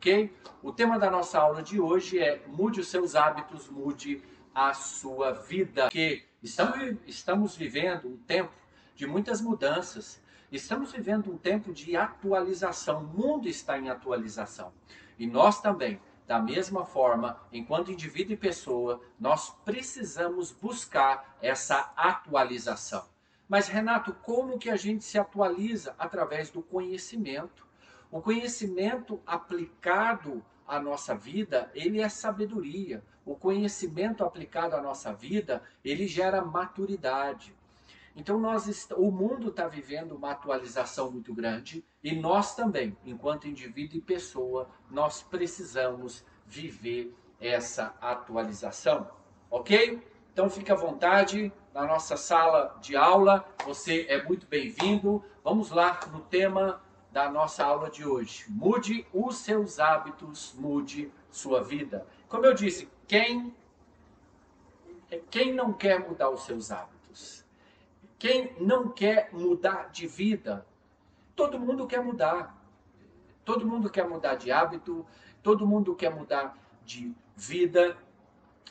ok? O tema da nossa aula de hoje é mude os seus hábitos, mude a sua vida. Que estamos, estamos vivendo um tempo de muitas mudanças, estamos vivendo um tempo de atualização, o mundo está em atualização. E nós também, da mesma forma, enquanto indivíduo e pessoa, nós precisamos buscar essa atualização. Mas Renato, como que a gente se atualiza? Através do conhecimento. O conhecimento aplicado à nossa vida, ele é sabedoria. O conhecimento aplicado à nossa vida, ele gera maturidade. Então nós o mundo está vivendo uma atualização muito grande e nós também, enquanto indivíduo e pessoa, nós precisamos viver essa atualização, ok? Então fique à vontade na nossa sala de aula, você é muito bem-vindo. Vamos lá no tema da nossa aula de hoje. Mude os seus hábitos, mude sua vida. Como eu disse, quem quem não quer mudar os seus hábitos? Quem não quer mudar de vida? Todo mundo quer mudar. Todo mundo quer mudar de hábito, todo mundo quer mudar de vida.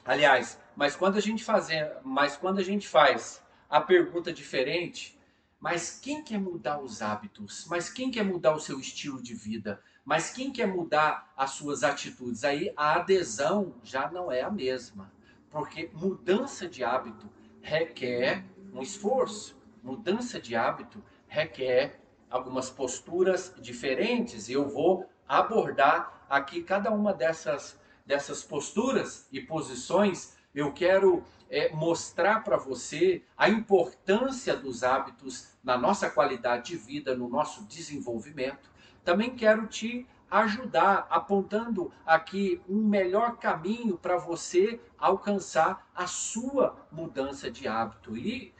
Aliás, mas quando a gente fazer, mas quando a gente faz a pergunta diferente, mas quem quer mudar os hábitos? Mas quem quer mudar o seu estilo de vida? Mas quem quer mudar as suas atitudes? Aí a adesão já não é a mesma, porque mudança de hábito requer um esforço. Mudança de hábito requer algumas posturas diferentes e eu vou abordar aqui cada uma dessas dessas posturas e posições eu quero é, mostrar para você a importância dos hábitos na nossa qualidade de vida, no nosso desenvolvimento. Também quero te ajudar, apontando aqui um melhor caminho para você alcançar a sua mudança de hábito. E,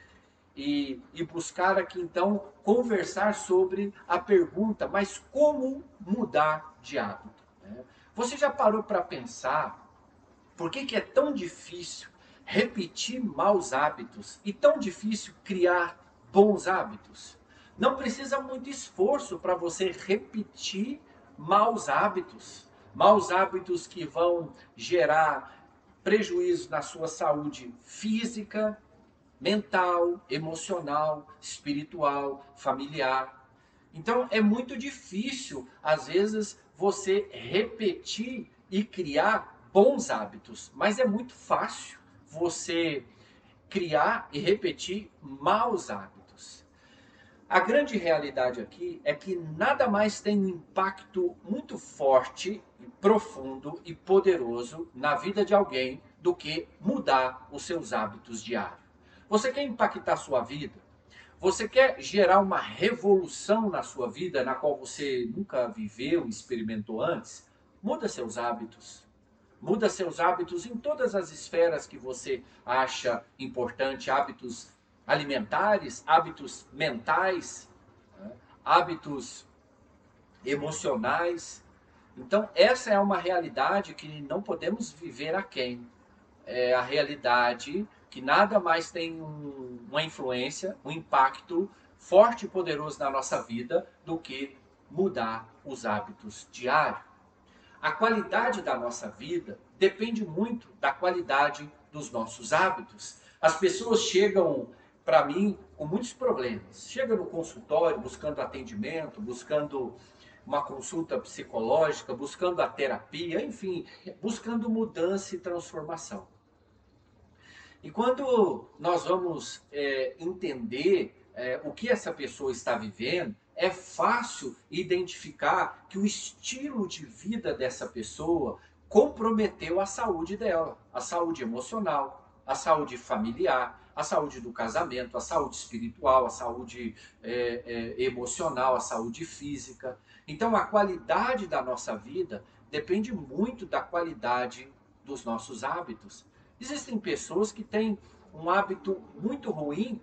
e, e buscar aqui então conversar sobre a pergunta, mas como mudar de hábito? Né? Você já parou para pensar por que, que é tão difícil repetir maus hábitos e tão difícil criar bons hábitos? Não precisa muito esforço para você repetir maus hábitos. Maus hábitos que vão gerar prejuízo na sua saúde física, mental, emocional, espiritual, familiar. Então é muito difícil, às vezes, você repetir e criar bons hábitos, mas é muito fácil você criar e repetir maus hábitos. A grande realidade aqui é que nada mais tem um impacto muito forte, profundo e poderoso na vida de alguém do que mudar os seus hábitos diários. Você quer impactar sua vida? Você quer gerar uma revolução na sua vida na qual você nunca viveu, experimentou antes? Muda seus hábitos. Muda seus hábitos em todas as esferas que você acha importante, hábitos alimentares, hábitos mentais, né? hábitos emocionais. Então, essa é uma realidade que não podemos viver a quem. É a realidade que nada mais tem um, uma influência, um impacto forte e poderoso na nossa vida do que mudar os hábitos diários. A qualidade da nossa vida depende muito da qualidade dos nossos hábitos. As pessoas chegam para mim com muitos problemas. Chegam no consultório buscando atendimento, buscando uma consulta psicológica, buscando a terapia, enfim, buscando mudança e transformação. E quando nós vamos é, entender é, o que essa pessoa está vivendo, é fácil identificar que o estilo de vida dessa pessoa comprometeu a saúde dela, a saúde emocional, a saúde familiar, a saúde do casamento, a saúde espiritual, a saúde é, é, emocional, a saúde física. Então, a qualidade da nossa vida depende muito da qualidade dos nossos hábitos. Existem pessoas que têm um hábito muito ruim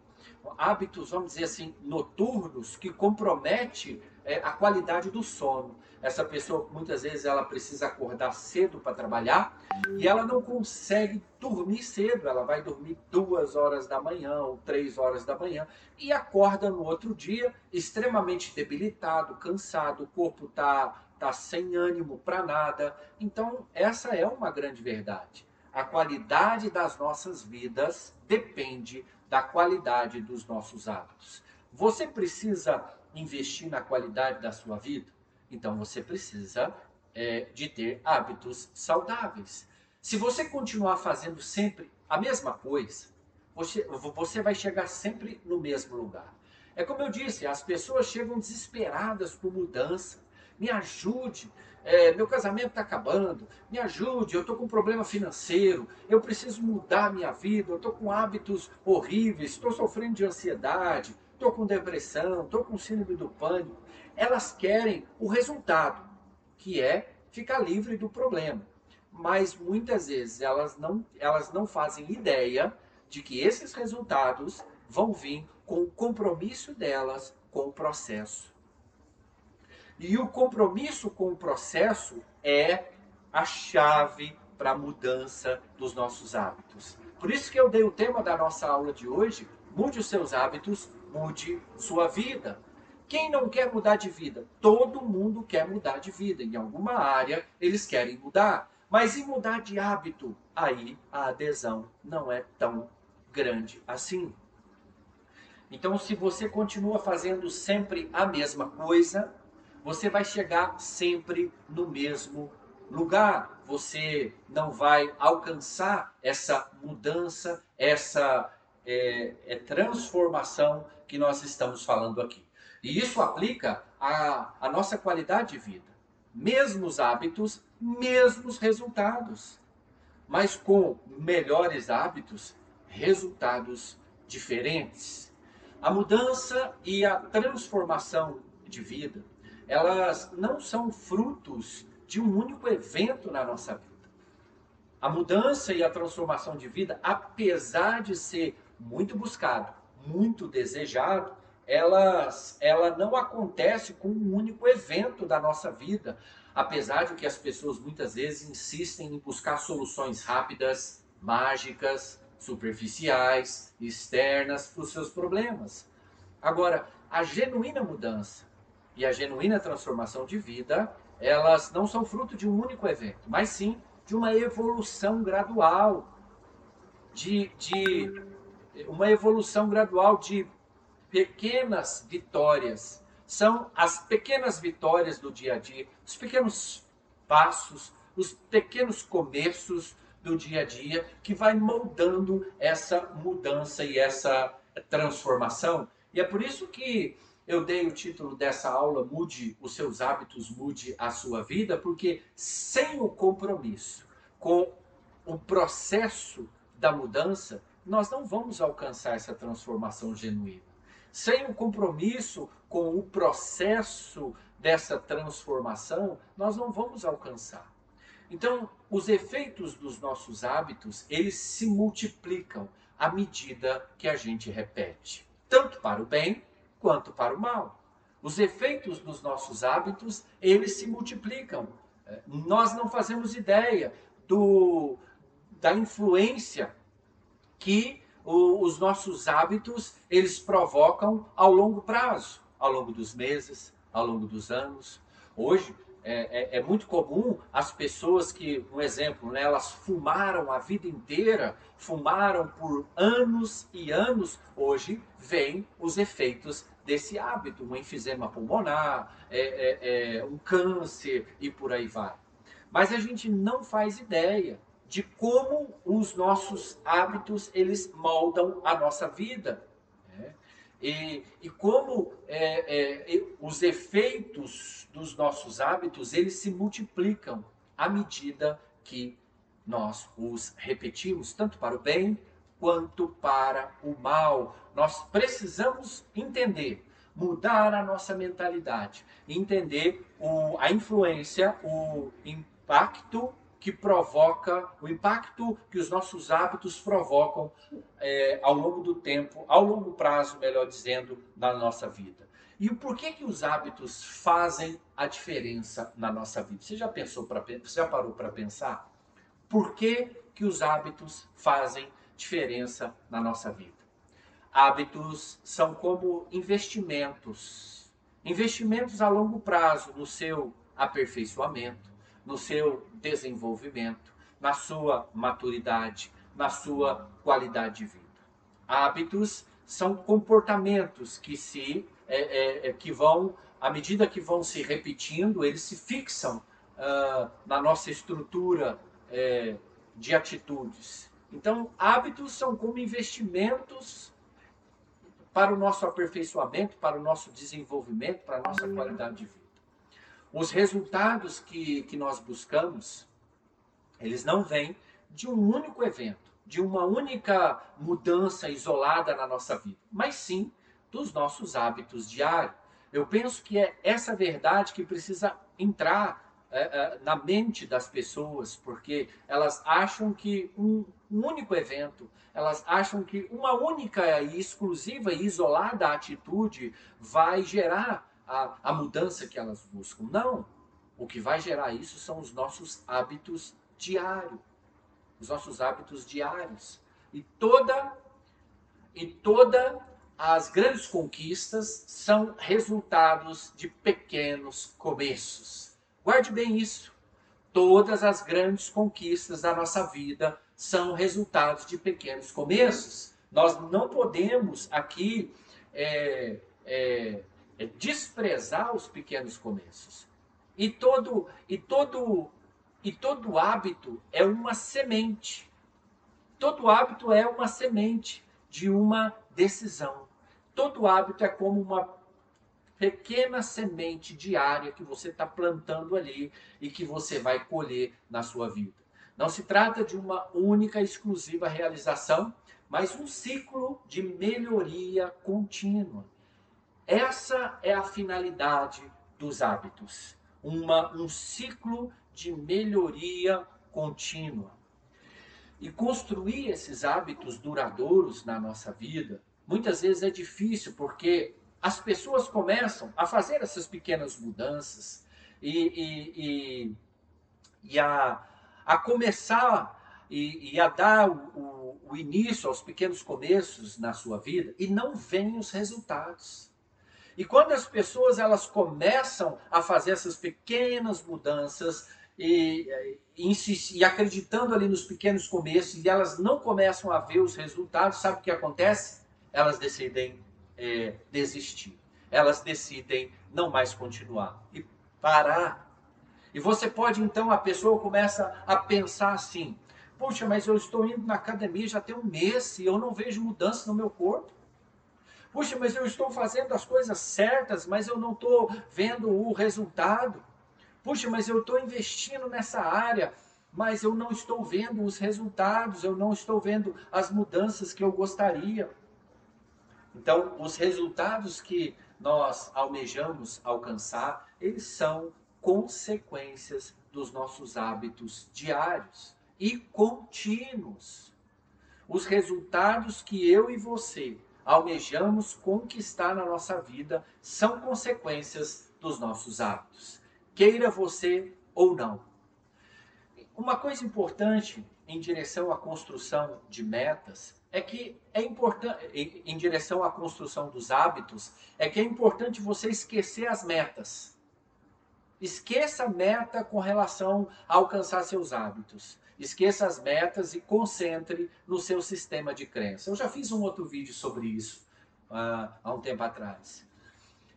hábitos, vamos dizer assim, noturnos que compromete é, a qualidade do sono. Essa pessoa muitas vezes ela precisa acordar cedo para trabalhar e ela não consegue dormir cedo. Ela vai dormir duas horas da manhã ou três horas da manhã e acorda no outro dia extremamente debilitado, cansado, o corpo está está sem ânimo para nada. Então, essa é uma grande verdade. A qualidade das nossas vidas depende da qualidade dos nossos hábitos. Você precisa investir na qualidade da sua vida? Então você precisa é, de ter hábitos saudáveis. Se você continuar fazendo sempre a mesma coisa, você, você vai chegar sempre no mesmo lugar. É como eu disse, as pessoas chegam desesperadas por mudança. Me ajude, é, meu casamento está acabando, me ajude, eu estou com um problema financeiro, eu preciso mudar minha vida, eu estou com hábitos horríveis, estou sofrendo de ansiedade, estou com depressão, estou com síndrome do pânico. Elas querem o resultado, que é ficar livre do problema. Mas muitas vezes elas não, elas não fazem ideia de que esses resultados vão vir com o compromisso delas com o processo. E o compromisso com o processo é a chave para a mudança dos nossos hábitos. Por isso que eu dei o tema da nossa aula de hoje, mude os seus hábitos, mude sua vida. Quem não quer mudar de vida? Todo mundo quer mudar de vida. Em alguma área eles querem mudar. Mas em mudar de hábito, aí a adesão não é tão grande assim. Então, se você continua fazendo sempre a mesma coisa, você vai chegar sempre no mesmo lugar. Você não vai alcançar essa mudança, essa é, é, transformação que nós estamos falando aqui. E isso aplica à, à nossa qualidade de vida. Mesmos hábitos, mesmos resultados. Mas com melhores hábitos, resultados diferentes. A mudança e a transformação de vida elas não são frutos de um único evento na nossa vida. A mudança e a transformação de vida, apesar de ser muito buscado, muito desejado, elas, ela não acontece com um único evento da nossa vida, apesar de que as pessoas muitas vezes insistem em buscar soluções rápidas, mágicas, superficiais, externas para os seus problemas. Agora, a genuína mudança, e a genuína transformação de vida, elas não são fruto de um único evento, mas sim de uma evolução gradual, de, de uma evolução gradual de pequenas vitórias. São as pequenas vitórias do dia a dia, os pequenos passos, os pequenos começos do dia a dia que vai moldando essa mudança e essa transformação. E é por isso que eu dei o título dessa aula Mude os seus hábitos, mude a sua vida, porque sem o compromisso com o processo da mudança, nós não vamos alcançar essa transformação genuína. Sem o compromisso com o processo dessa transformação, nós não vamos alcançar. Então, os efeitos dos nossos hábitos, eles se multiplicam à medida que a gente repete, tanto para o bem quanto para o mal. Os efeitos dos nossos hábitos, eles se multiplicam. É, nós não fazemos ideia do, da influência que o, os nossos hábitos, eles provocam ao longo prazo, ao longo dos meses, ao longo dos anos. Hoje, é, é, é, muito comum as pessoas que, um exemplo, né, elas fumaram a vida inteira, fumaram por anos e anos, hoje vêm os efeitos desse hábito, um enfisema pulmonar, é, é, é, um câncer e por aí vai. Mas a gente não faz ideia de como os nossos hábitos eles moldam a nossa vida. E, e, como é, é, os efeitos dos nossos hábitos eles se multiplicam à medida que nós os repetimos, tanto para o bem quanto para o mal. Nós precisamos entender, mudar a nossa mentalidade, entender o, a influência, o impacto que provoca, o impacto que os nossos hábitos provocam é, ao longo do tempo, ao longo prazo, melhor dizendo, na nossa vida. E o porquê que os hábitos fazem a diferença na nossa vida? Você já pensou para você já parou para pensar? Por que, que os hábitos fazem diferença na nossa vida? Hábitos são como investimentos, investimentos a longo prazo no seu aperfeiçoamento, no seu desenvolvimento, na sua maturidade, na sua qualidade de vida. Hábitos são comportamentos que se é, é, é, que vão, à medida que vão se repetindo, eles se fixam uh, na nossa estrutura é, de atitudes. Então, hábitos são como investimentos para o nosso aperfeiçoamento, para o nosso desenvolvimento, para a nossa qualidade de vida. Os resultados que, que nós buscamos, eles não vêm de um único evento, de uma única mudança isolada na nossa vida, mas sim dos nossos hábitos diários. Eu penso que é essa verdade que precisa entrar é, é, na mente das pessoas, porque elas acham que um, único evento, elas acham que uma única e exclusiva e isolada atitude vai gerar a, a mudança que elas buscam. Não. O que vai gerar isso são os nossos hábitos diários. Os nossos hábitos diários. E toda e toda as grandes conquistas são resultados de pequenos começos. Guarde bem isso. Todas as grandes conquistas da nossa vida são resultados de pequenos começos. Nós não podemos aqui é, é, desprezar os pequenos começos. E todo, e todo, e todo hábito é uma semente. Todo hábito é uma semente de uma decisão. Todo hábito é como uma pequena semente diária que você está plantando ali e que você vai colher na sua vida. Não se trata de uma única exclusiva realização, mas um ciclo de melhoria contínua. Essa é a finalidade dos hábitos, uma, um ciclo de melhoria contínua. E construir esses hábitos duradouros na nossa vida muitas vezes é difícil porque as pessoas começam a fazer essas pequenas mudanças e, e, e, e a, a começar e, e a dar o, o, o, início aos pequenos começos na sua vida e não vêm os resultados. E quando as pessoas elas começam a fazer essas pequenas mudanças e, e, e acreditando ali nos pequenos começos e elas não começam a ver os resultados, sabe o que acontece? elas decidem é, desistir. Elas decidem não mais continuar e parar. E você pode então, a pessoa começa a pensar assim: puxa, mas eu estou indo na academia já tem um mês e eu não vejo mudança no meu corpo. Puxa, mas eu estou fazendo as coisas certas, mas eu não estou vendo o resultado. Puxa, mas eu estou investindo nessa área, mas eu não estou vendo os resultados, eu não estou vendo as mudanças que eu gostaria. Então, os resultados que nós almejamos alcançar, eles são consequências dos nossos hábitos diários e contínuos. Os resultados que eu e você almejamos conquistar na nossa vida são consequências dos nossos hábitos, queira você ou não. Uma coisa importante em direção à construção de metas é que é importante, em direção à construção dos hábitos, é que é importante você esquecer as metas. Esqueça a meta com relação a alcançar seus hábitos. Esqueça as metas e concentre no seu sistema de crença. Eu já fiz um outro vídeo sobre isso há um tempo atrás.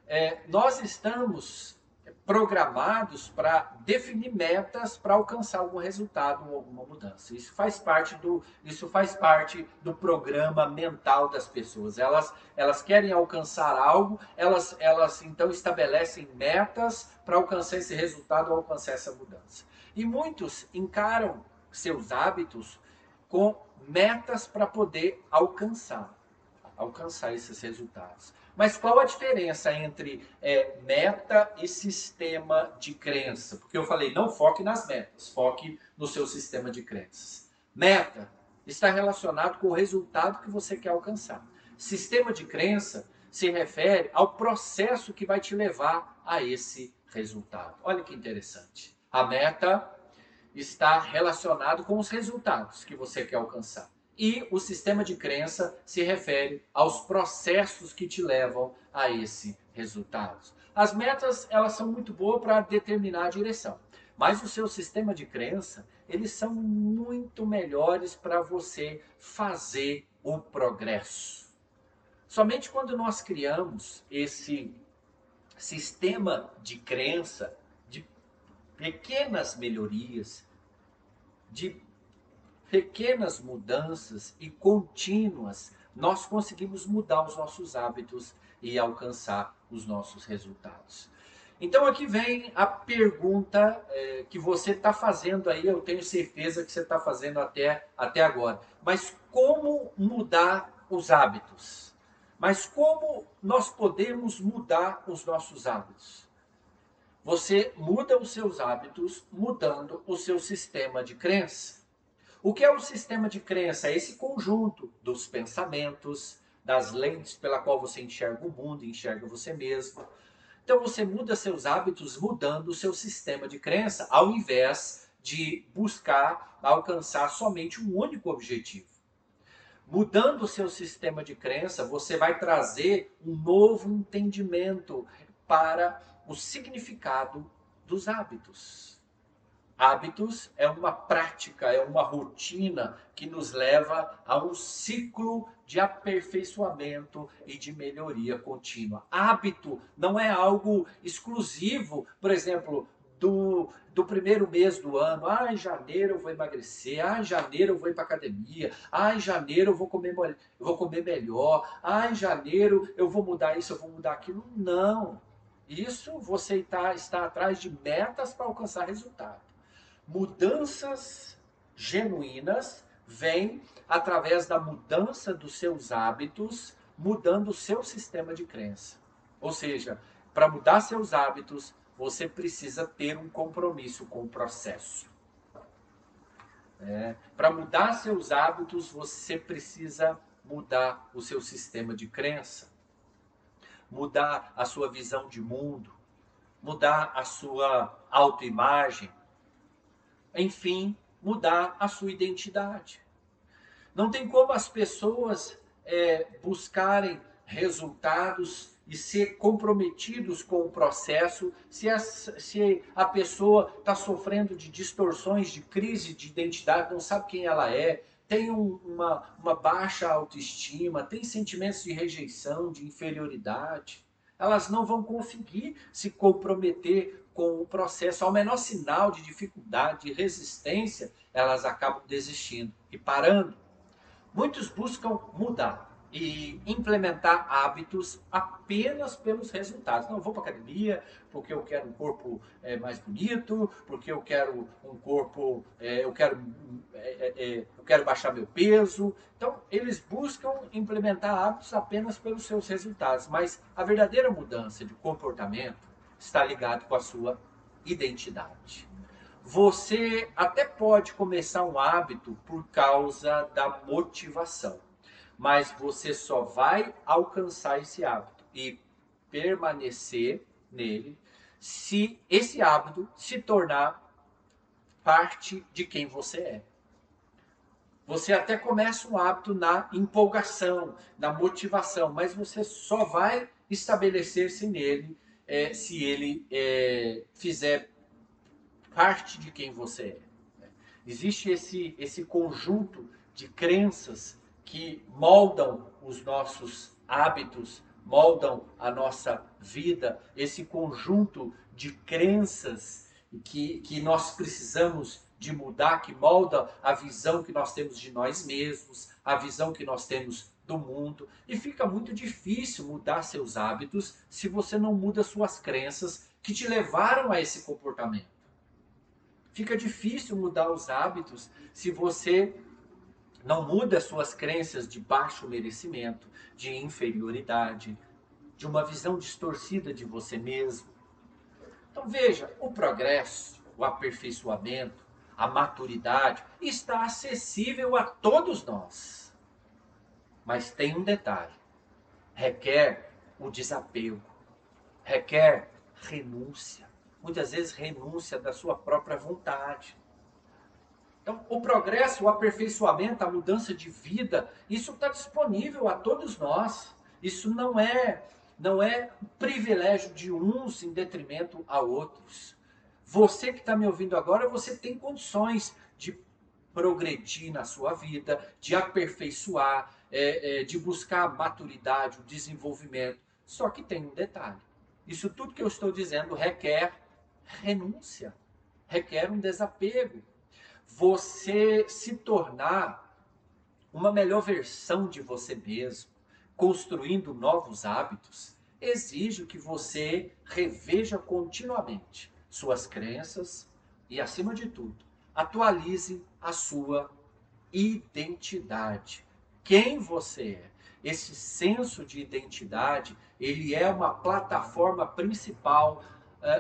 É, nós estamos programados para definir metas para alcançar algum resultado ou alguma mudança. Isso faz parte do isso faz parte do programa mental das pessoas. Elas elas querem alcançar algo, elas elas então estabelecem metas para alcançar esse resultado ou alcançar essa mudança. E muitos encaram seus hábitos com metas para poder alcançar alcançar esses resultados. Mas qual a diferença entre é, meta e sistema de crença? Porque eu falei, não foque nas metas, foque no seu sistema de crenças. Meta está relacionado com o resultado que você quer alcançar. Sistema de crença se refere ao processo que vai te levar a esse resultado. Olha que interessante. A meta está relacionado com os resultados que você quer alcançar. E o sistema de crença se refere aos processos que te levam a esse resultado. As metas, elas são muito boas para determinar a direção. Mas o seu sistema de crença, eles são muito melhores para você fazer o progresso. Somente quando nós criamos esse sistema de crença, pequenas melhorias, de pequenas mudanças e contínuas, nós conseguimos mudar os nossos hábitos e alcançar os nossos resultados. Então aqui vem a pergunta é, que você está fazendo aí, eu tenho certeza que você está fazendo até, até agora. Mas como mudar os hábitos? Mas como nós podemos mudar os nossos hábitos? Você muda os seus hábitos mudando o seu sistema de crença. O que é o sistema de crença? É esse conjunto dos pensamentos, das lentes pela qual você enxerga o mundo, enxerga você mesmo. Então você muda seus hábitos mudando o seu sistema de crença, ao invés de buscar alcançar somente um único objetivo. Mudando o seu sistema de crença, você vai trazer um novo entendimento para o significado dos hábitos. Hábitos é uma prática, é uma rotina que nos leva a um ciclo de aperfeiçoamento e de melhoria contínua. Hábito não é algo exclusivo, por exemplo, do, do primeiro mês do ano. Ah, em janeiro eu vou emagrecer. Ah, em janeiro eu vou ir para academia. Ah, em janeiro eu vou comer, eu vou comer melhor. Ah, em janeiro eu vou mudar isso, eu vou mudar aquilo. Não. Isso você está, está atrás de metas para alcançar resultado. Mudanças genuínas vêm através da mudança dos seus hábitos, mudando o seu sistema de crença. Ou seja, para mudar seus hábitos, você precisa ter um compromisso com o processo. É, para mudar seus hábitos, você precisa mudar o seu sistema de crença, mudar a sua visão de mundo, mudar a sua autoimagem, enfim, mudar a sua identidade. Não tem como as pessoas é, buscarem resultados e ser comprometidos com o processo se a, se a pessoa está sofrendo de distorções, de crise de identidade, não sabe quem ela é, tem um, uma, uma baixa autoestima, tem sentimentos de rejeição, de inferioridade. Elas não vão conseguir se comprometer com o processo, ao menor sinal de dificuldade, de resistência, elas acabam desistindo e parando. Muitos buscam mudar e implementar hábitos apenas pelos resultados. Não, vou para academia porque eu quero um corpo é, mais bonito, porque eu quero um corpo, é, eu quero, é, eu quero baixar meu peso. Então, eles buscam implementar hábitos apenas pelos seus resultados, mas a verdadeira mudança de comportamento está ligado com a sua identidade. Você até pode começar um hábito por causa da motivação, mas você só vai alcançar esse hábito e permanecer nele se esse hábito se tornar parte de quem você é. Você até começa um hábito na empolgação, na motivação, mas você só vai estabelecer-se nele é, se ele é, fizer parte de quem você é. Existe esse, esse conjunto de crenças que moldam os nossos hábitos, moldam a nossa vida, esse conjunto de crenças que, que nós precisamos de mudar, que molda a visão que nós temos de nós mesmos, a visão que nós temos do mundo e fica muito difícil mudar seus hábitos se você não muda suas crenças que te levaram a esse comportamento. Fica difícil mudar os hábitos se você não muda suas crenças de baixo merecimento, de inferioridade, de uma visão distorcida de você mesmo. Então veja, o progresso, o aperfeiçoamento, a maturidade está acessível a todos nós. Mas tem um detalhe: requer o desapego, requer renúncia. Muitas vezes, renúncia da sua própria vontade. Então, o progresso, o aperfeiçoamento, a mudança de vida, isso está disponível a todos nós. Isso não é não é privilégio de uns em detrimento a outros. Você que está me ouvindo agora, você tem condições de progredir na sua vida, de aperfeiçoar, é, é, de buscar a maturidade, o desenvolvimento. Só que tem um detalhe: isso tudo que eu estou dizendo requer renúncia, requer um desapego. Você se tornar uma melhor versão de você mesmo, construindo novos hábitos, exige que você reveja continuamente suas crenças e, acima de tudo, atualize a sua identidade. Quem você é? Esse senso de identidade, ele é uma plataforma principal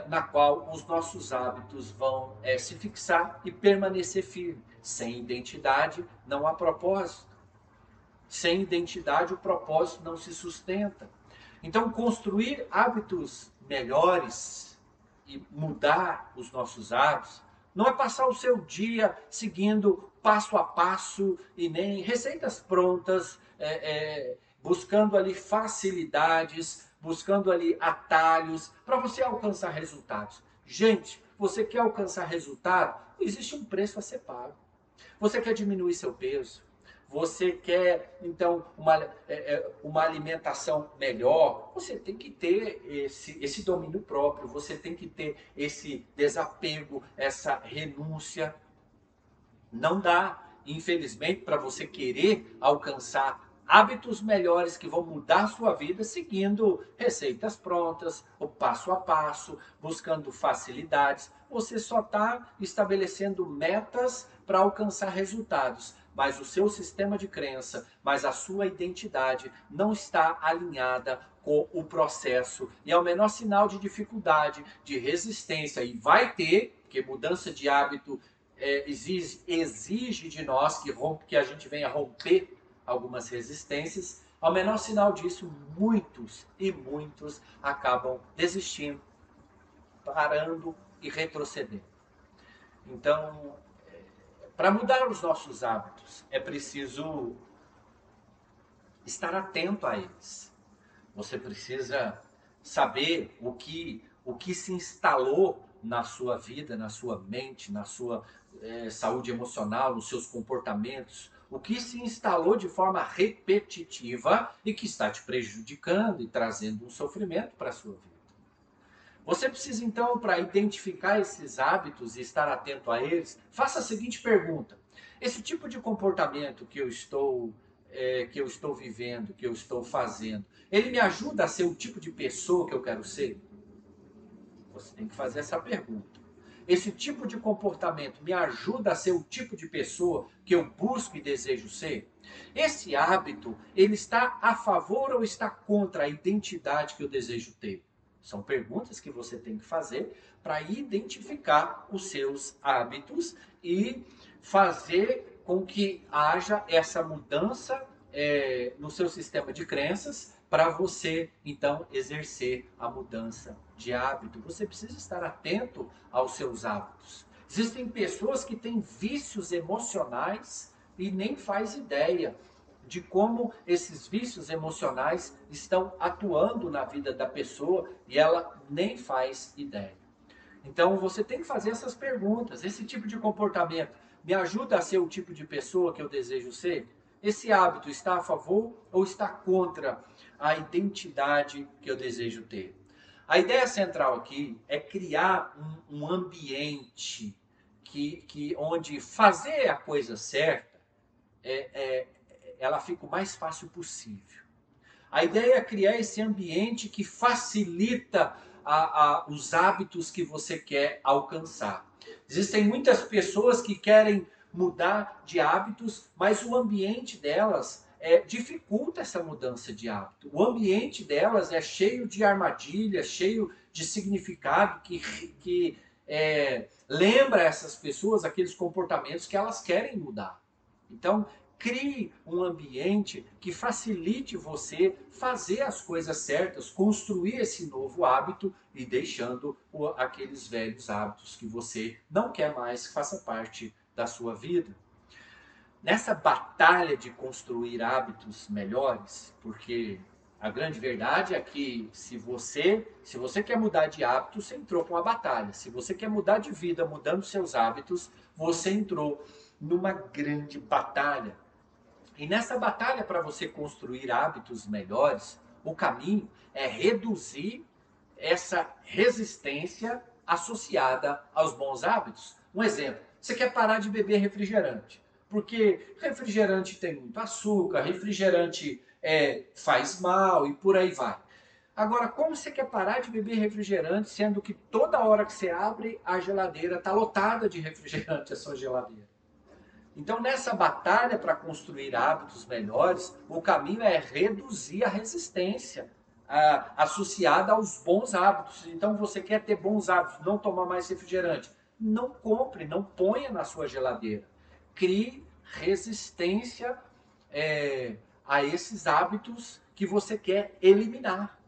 na qual os nossos hábitos vão uh, se fixar e permanecer firme. Sem identidade não há propósito. Sem identidade o propósito não se sustenta. Então construir hábitos melhores e mudar os nossos hábitos não é passar o seu dia seguindo passo a passo e nem receitas prontas, é, é, buscando ali facilidades, buscando ali atalhos para você alcançar resultados. Gente, você quer alcançar resultado? Existe um preço a ser pago. Você quer diminuir seu peso? você quer então uma, é, é, uma alimentação melhor, você tem que ter esse, esse domínio próprio, você tem que ter esse desapego, essa renúncia. Não dá, infelizmente, para você querer alcançar hábitos melhores que vão mudar a sua vida seguindo receitas prontas, o passo a passo, buscando facilidades. Você só está estabelecendo metas para alcançar resultados mas o seu sistema de crença, mas a sua identidade não está alinhada com o processo. E é o menor sinal de dificuldade, de resistência, e vai ter, porque mudança de hábito é, exige, exige de nós que, rompe, que a gente venha romper algumas resistências. Ao menor sinal disso, muitos e muitos acabam desistindo, parando e retrocedendo. Então, para mudar os nossos hábitos, é preciso estar atento a eles. Você precisa saber o que, o que se instalou na sua vida, na sua mente, na sua é, saúde emocional, nos seus comportamentos, o que se instalou de forma repetitiva e que está te prejudicando e trazendo um sofrimento para a sua vida. Você precisa então, para identificar esses hábitos e estar atento a eles, faça a seguinte pergunta: esse tipo de comportamento que eu estou é, que eu estou vivendo, que eu estou fazendo, ele me ajuda a ser o tipo de pessoa que eu quero ser? Você tem que fazer essa pergunta. Esse tipo de comportamento me ajuda a ser o tipo de pessoa que eu busco e desejo ser? Esse hábito, ele está a favor ou está contra a identidade que eu desejo ter? São perguntas que você tem que fazer para identificar os seus hábitos e fazer com que haja essa mudança é, no seu sistema de crenças para você então exercer a mudança de hábito. Você precisa estar atento aos seus hábitos. Existem pessoas que têm vícios emocionais e nem faz ideia de como esses vícios emocionais estão atuando na vida da pessoa e ela nem faz ideia. Então você tem que fazer essas perguntas. Esse tipo de comportamento me ajuda a ser o tipo de pessoa que eu desejo ser? Esse hábito está a favor ou está contra a identidade que eu desejo ter? A ideia central aqui é criar um, um ambiente que, que, onde fazer a coisa certa é, é, ela fica o mais fácil possível. A ideia é criar esse ambiente que facilita a, a, os hábitos que você quer alcançar. Existem muitas pessoas que querem mudar de hábitos, mas o ambiente delas é, dificulta essa mudança de hábito. O ambiente delas é cheio de armadilhas, cheio de significado que, que é, lembra essas pessoas aqueles comportamentos que elas querem mudar. Então, crie um ambiente que facilite você fazer as coisas certas, construir esse novo hábito e deixando aqueles velhos hábitos que você não quer mais que faça parte da sua vida. Nessa batalha de construir hábitos melhores, porque A grande verdade é que se você, se você quer mudar de hábito, você entrou com uma batalha. Se você quer mudar de vida, mudando seus hábitos, você entrou numa grande batalha. E nessa batalha para você construir hábitos melhores, o caminho é reduzir essa resistência associada aos bons hábitos. Um exemplo, você quer parar de beber refrigerante, porque refrigerante tem muito açúcar, refrigerante é, faz mal e por aí vai. Agora, como você quer parar de beber refrigerante, sendo que toda hora que você abre a geladeira está lotada de refrigerante a sua geladeira? Então, nessa batalha para construir hábitos melhores, o caminho é reduzir a resistência associada aos bons hábitos. Então, você quer ter bons hábitos, não tomar mais refrigerante. Não compre, não ponha na sua geladeira. Crie resistência é, a esses hábitos que você quer eliminar.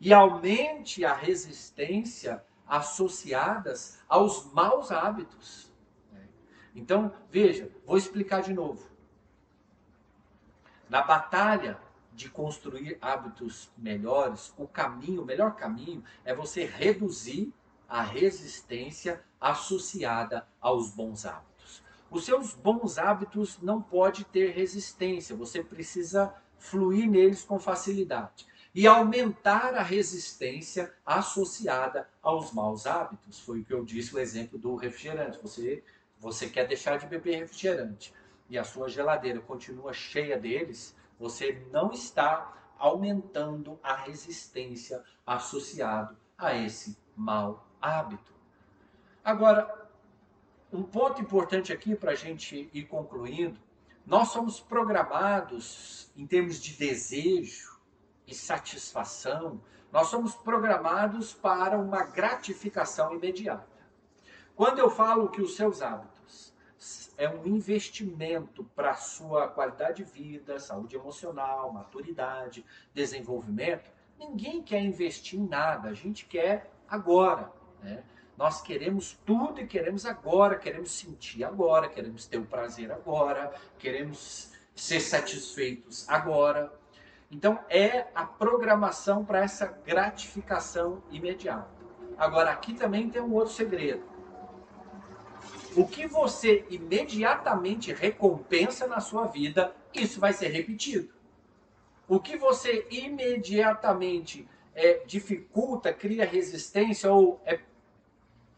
E aumente a resistência associadas aos maus hábitos. Então, veja, vou explicar de novo. Na batalha de construir hábitos melhores, o caminho, o melhor caminho é você reduzir a resistência associada aos bons hábitos. Os seus bons hábitos não pode ter resistência, você precisa fluir neles com facilidade e aumentar a resistência associada aos maus hábitos. Foi o que eu disse o exemplo do refrigerante. Você você quer deixar de beber refrigerante e a sua geladeira continua cheia deles, você não está aumentando a resistência associado a esse mau hábito. Agora, um ponto importante aqui para a gente ir concluindo: nós somos programados em termos de desejo e satisfação, nós somos programados para uma gratificação imediata. Quando eu falo que os seus hábitos é um investimento para a sua qualidade de vida, saúde emocional, maturidade, desenvolvimento, ninguém quer investir em nada, a gente quer agora. Né? Nós queremos tudo e queremos agora, queremos sentir agora, queremos ter o prazer agora, queremos ser satisfeitos agora. Então é a programação para essa gratificação imediata. Agora aqui também tem um outro segredo. O que você imediatamente recompensa na sua vida, isso vai ser repetido. O que você imediatamente é, dificulta, cria resistência ou é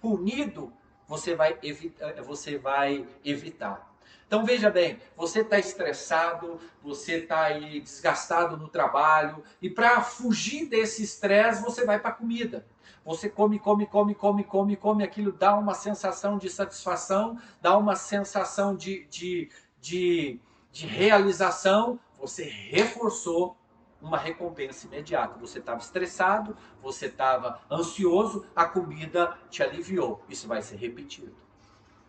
punido, você vai, eh, você vai evitar. Então veja bem, você está estressado, você está aí desgastado no trabalho e para fugir desse estresse você vai para a comida. Você come, come, come, come, come, come, aquilo dá uma sensação de satisfação, dá uma sensação de, de, de, de realização, você reforçou uma recompensa imediata. Você estava estressado, você estava ansioso, a comida te aliviou. Isso vai ser repetido.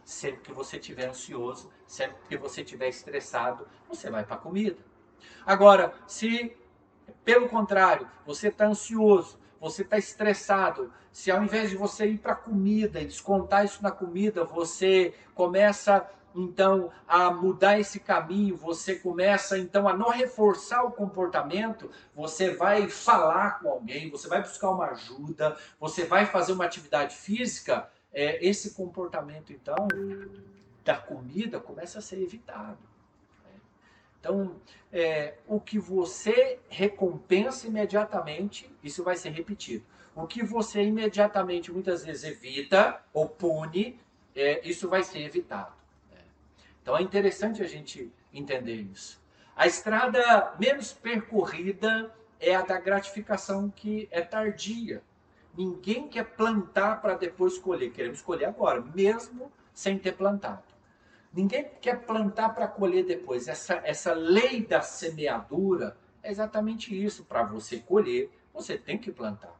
Sempre que você estiver ansioso, sempre que você estiver estressado, você vai para a comida. Agora, se pelo contrário, você está ansioso, você está estressado, se ao invés de você ir para a comida e descontar isso na comida, você começa então a mudar esse caminho, você começa então a não reforçar o comportamento, você vai falar com alguém, você vai buscar uma ajuda, você vai fazer uma atividade física, é, esse comportamento então da comida começa a ser evitado. Então, é, o que você recompensa imediatamente, isso vai ser repetido. O que você imediatamente, muitas vezes, evita ou pune, é, isso vai ser evitado. Então é interessante a gente entender isso. A estrada menos percorrida é a da gratificação que é tardia. Ninguém quer plantar para depois colher. Queremos colher agora, mesmo sem ter plantado. Ninguém quer plantar para colher depois. Essa, essa lei da semeadura é exatamente isso. Para você colher, você tem que plantar.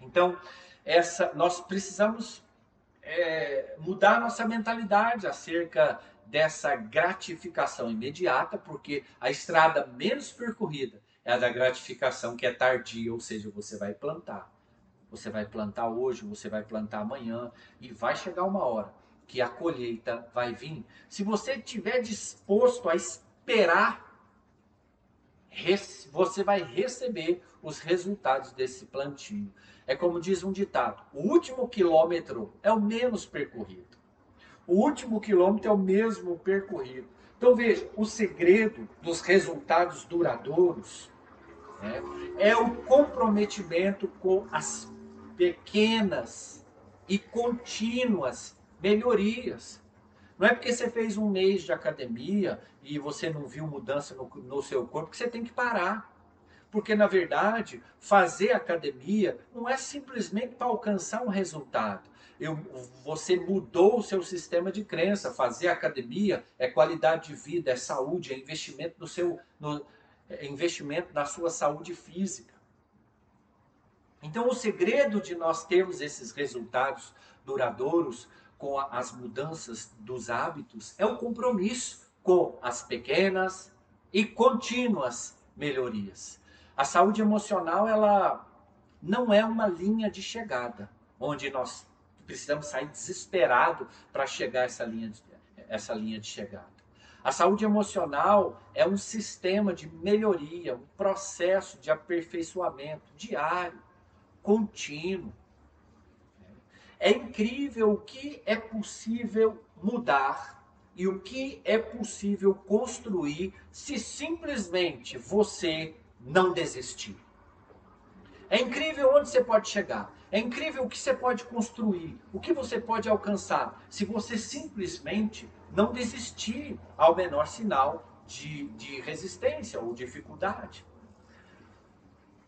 Então, essa, nós precisamos é, mudar nossa mentalidade acerca dessa gratificação imediata, porque a estrada menos percorrida é a da gratificação que é tardia, ou seja, você vai plantar. Você vai plantar hoje, você vai plantar amanhã e vai chegar uma hora que a colheita vai vir. Se você estiver disposto a esperar você vai receber os resultados desse plantio. É como diz um ditado: o último quilômetro é o menos percorrido. O último quilômetro é o mesmo percorrido. Então veja, o segredo dos resultados duradouros né, é o comprometimento com as pequenas e contínuas melhorias. Não é porque você fez um mês de academia e você não viu mudança no, no seu corpo que você tem que parar. Porque, na verdade, fazer academia não é simplesmente para alcançar um resultado. Eu, você mudou o seu sistema de crença. Fazer academia é qualidade de vida, é saúde, é investimento no seu no, é investimento na sua saúde física. Então, o segredo de nós termos esses resultados duradouros com as mudanças dos hábitos é o compromisso com as pequenas e contínuas melhorias. A saúde emocional ela não é uma linha de chegada, onde nós precisamos sair desesperado para chegar a essa linha de, essa linha de chegada. A saúde emocional é um sistema de melhoria, um processo de aperfeiçoamento diário, contínuo. É incrível o que é possível mudar e o que é possível construir se simplesmente você não desistir. É incrível onde você pode chegar. É incrível o que você pode construir, o que você pode alcançar, se você simplesmente não desistir ao menor sinal de, de resistência ou dificuldade.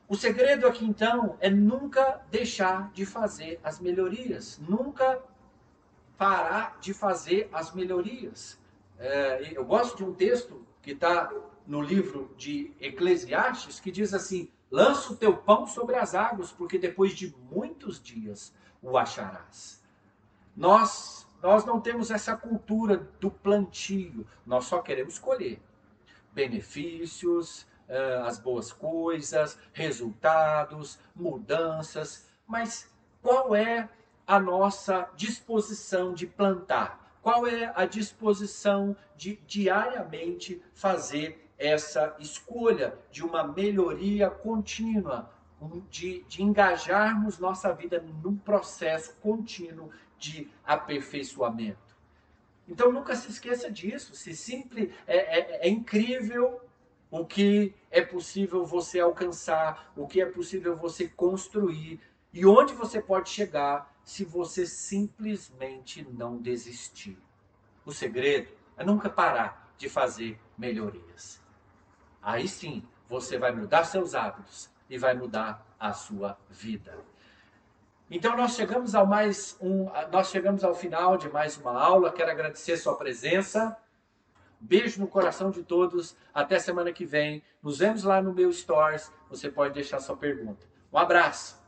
O segredo aqui então é nunca deixar de fazer as melhorias, nunca parar de fazer as melhorias. É, eu gosto de um texto que está no livro de Eclesiastes que diz assim: lança o teu pão sobre as águas, porque depois de muitos dias o acharás. Nós, nós não temos essa cultura do plantio, nós só queremos colher benefícios, as boas coisas, resultados, mudanças, mas qual é a nossa disposição de plantar? Qual é a disposição de diariamente fazer essa escolha de uma melhoria contínua, de, de engajarmos nossa vida num processo contínuo de aperfeiçoamento? Então nunca se esqueça disso. Se simples, é, é, é incrível o que é possível você alcançar, o que é possível você construir e onde você pode chegar se você simplesmente não desistir. O segredo é nunca parar de fazer melhorias. Aí sim, você vai mudar seus hábitos e vai mudar a sua vida. Então nós chegamos ao mais um, nós chegamos ao final de mais uma aula. Quero agradecer sua presença. Beijo no coração de todos. Até semana que vem. Nos vemos lá no meu Stories. Você pode deixar sua pergunta. Um abraço.